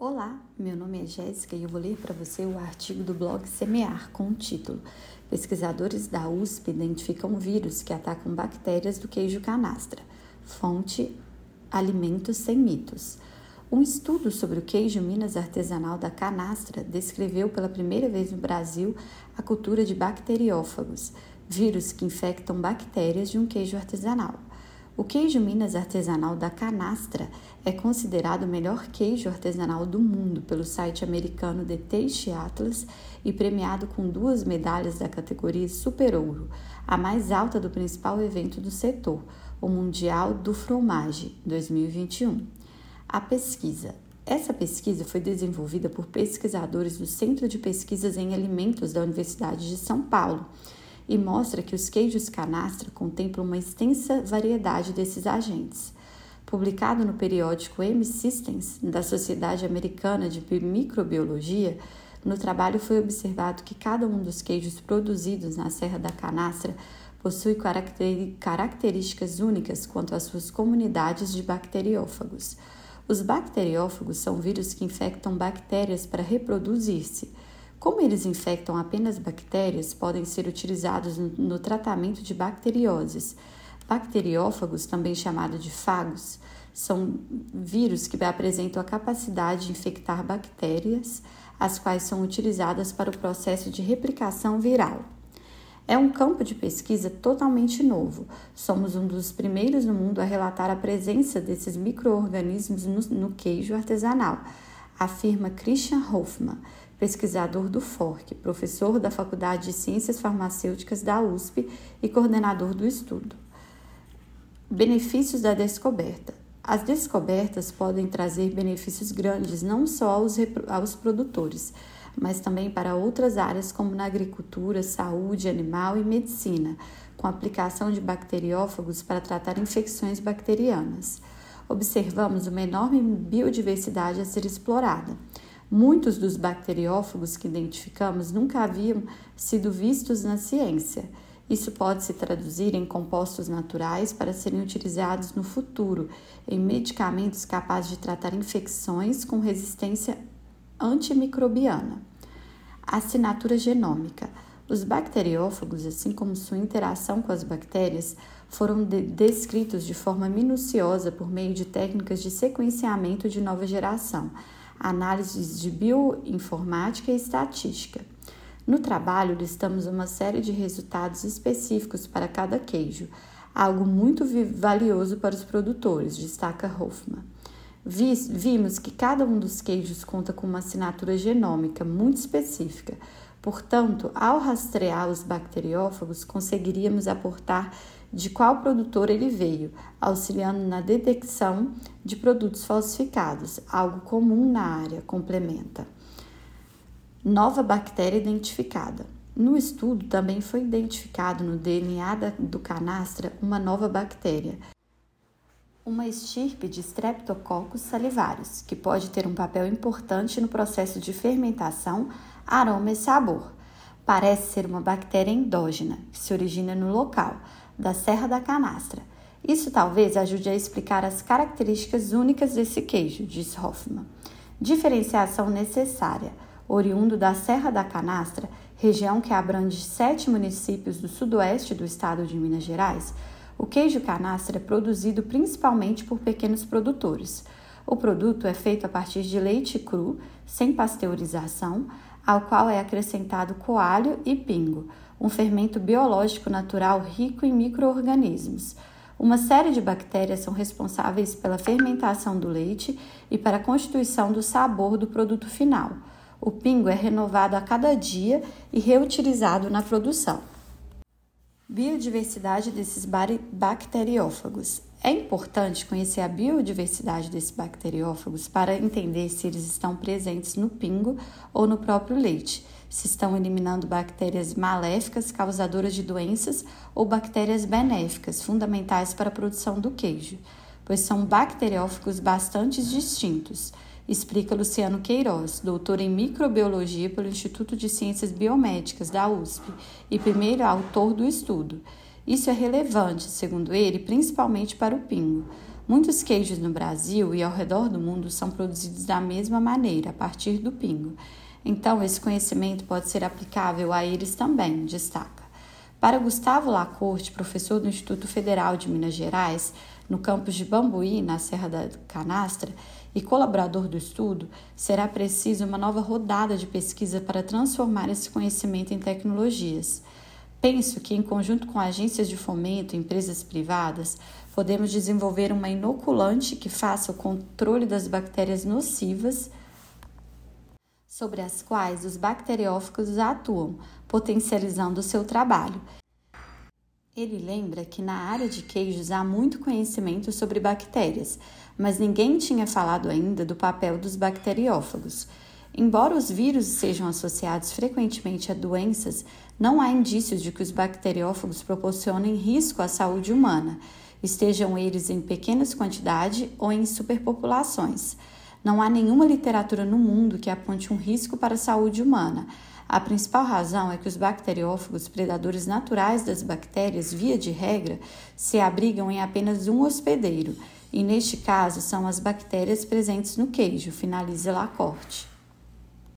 Olá, meu nome é Jéssica e eu vou ler para você o artigo do blog Semear com o título Pesquisadores da USP identificam vírus que atacam bactérias do queijo canastra. Fonte Alimentos sem mitos. Um estudo sobre o queijo Minas artesanal da canastra descreveu pela primeira vez no Brasil a cultura de bacteriófagos, vírus que infectam bactérias de um queijo artesanal. O queijo Minas artesanal da Canastra é considerado o melhor queijo artesanal do mundo pelo site americano The Taste Atlas e premiado com duas medalhas da categoria Super Ouro, a mais alta do principal evento do setor, o Mundial do Fromage 2021. A pesquisa. Essa pesquisa foi desenvolvida por pesquisadores do Centro de Pesquisas em Alimentos da Universidade de São Paulo e mostra que os queijos canastra contemplam uma extensa variedade desses agentes. Publicado no periódico M-Systems, da Sociedade Americana de Microbiologia, no trabalho foi observado que cada um dos queijos produzidos na Serra da Canastra possui características únicas quanto às suas comunidades de bacteriófagos. Os bacteriófagos são vírus que infectam bactérias para reproduzir-se. Como eles infectam apenas bactérias, podem ser utilizados no, tratamento de bacterioses. Bacteriófagos, também chamados de fagos, são vírus que apresentam a capacidade de infectar bactérias, as quais são utilizadas para o processo de replicação viral. É um campo de pesquisa totalmente novo. Somos um dos primeiros no mundo a relatar a presença desses microorganismos no, no queijo artesanal, afirma Christian Hoffmann, pesquisador do FORC, professor da Faculdade de Ciências Farmacêuticas da USP e coordenador do estudo. Benefícios da descoberta. As descobertas podem trazer benefícios grandes não só aos, aos produtores, mas também para outras áreas como na agricultura, saúde animal e medicina, com aplicação de bacteriófagos para tratar infecções bacterianas. Observamos uma enorme biodiversidade a ser explorada. Muitos dos bacteriófagos que identificamos nunca haviam sido vistos na ciência. Isso pode se traduzir em compostos naturais para serem utilizados no futuro em medicamentos capazes de tratar infecções com resistência antimicrobiana. Assinatura genômica. Os bacteriófagos, assim como sua interação com as bactérias, foram de descritos de forma minuciosa por meio de técnicas de sequenciamento de nova geração análises de bioinformática e estatística. No trabalho, listamos uma série de resultados específicos para cada queijo, algo muito valioso para os produtores, destaca Hoffman. Vimos que cada um dos queijos conta com uma assinatura genômica muito específica, portanto, ao rastrear os bacteriófagos, conseguiríamos aportar de qual produtor ele veio, auxiliando na detecção de produtos falsificados, algo comum na área, complementa. Nova bactéria identificada. No estudo também foi identificado no DNA do canastra uma nova bactéria, uma estirpe de Streptococcus salivarius, que pode ter um papel importante no processo de fermentação, aroma e sabor. Parece ser uma bactéria endógena, que se origina no local, da Serra da Canastra. Isso talvez ajude a explicar as características únicas desse queijo, diz Hoffman. Diferenciação necessária. Oriundo da Serra da Canastra, região que abrange sete municípios do sudoeste do estado de Minas Gerais, o queijo canastra é produzido principalmente por pequenos produtores. O produto é feito a partir de leite cru, sem pasteurização, ao qual é acrescentado coalho e pingo um fermento biológico natural rico em microorganismos. Uma série de bactérias são responsáveis pela fermentação do leite e para a constituição do sabor do produto final. O pingo é renovado a cada dia e reutilizado na produção. Biodiversidade desses bacteriófagos. É importante conhecer a biodiversidade desses bacteriófagos para entender se eles estão presentes no pingo ou no próprio leite se estão eliminando bactérias maléficas causadoras de doenças ou bactérias benéficas, fundamentais para a produção do queijo, pois são bacteriófagos bastante distintos, explica Luciano Queiroz, doutor em microbiologia pelo Instituto de Ciências Biomédicas da USP e primeiro autor do estudo. Isso é relevante, segundo ele, principalmente para o pingo. Muitos queijos no Brasil e ao redor do mundo são produzidos da mesma maneira, a partir do pingo. Então, esse conhecimento pode ser aplicável a eles também, destaca. Para Gustavo Lacorte, professor do Instituto Federal de Minas Gerais, no campus de Bambuí, na Serra da Canastra, e colaborador do estudo, será preciso uma nova rodada de pesquisa para transformar esse conhecimento em tecnologias. Penso que, em conjunto com agências de fomento e empresas privadas, podemos desenvolver uma inoculante que faça o controle das bactérias nocivas sobre as quais os bacteriófagos atuam, potencializando o seu trabalho. Ele lembra que na área de queijos há muito conhecimento sobre bactérias, mas ninguém tinha falado ainda do papel dos bacteriófagos. Embora os vírus sejam associados frequentemente a doenças, não há indícios de que os bacteriófagos proporcionem risco à saúde humana estejam eles em pequenas quantidades ou em superpopulações. Não há nenhuma literatura no mundo que aponte um risco para a saúde humana. A principal razão é que os bacteriófagos, predadores naturais das bactérias, via de regra, se abrigam em apenas um hospedeiro, e neste caso são as bactérias presentes no queijo, finaliza Lacorte.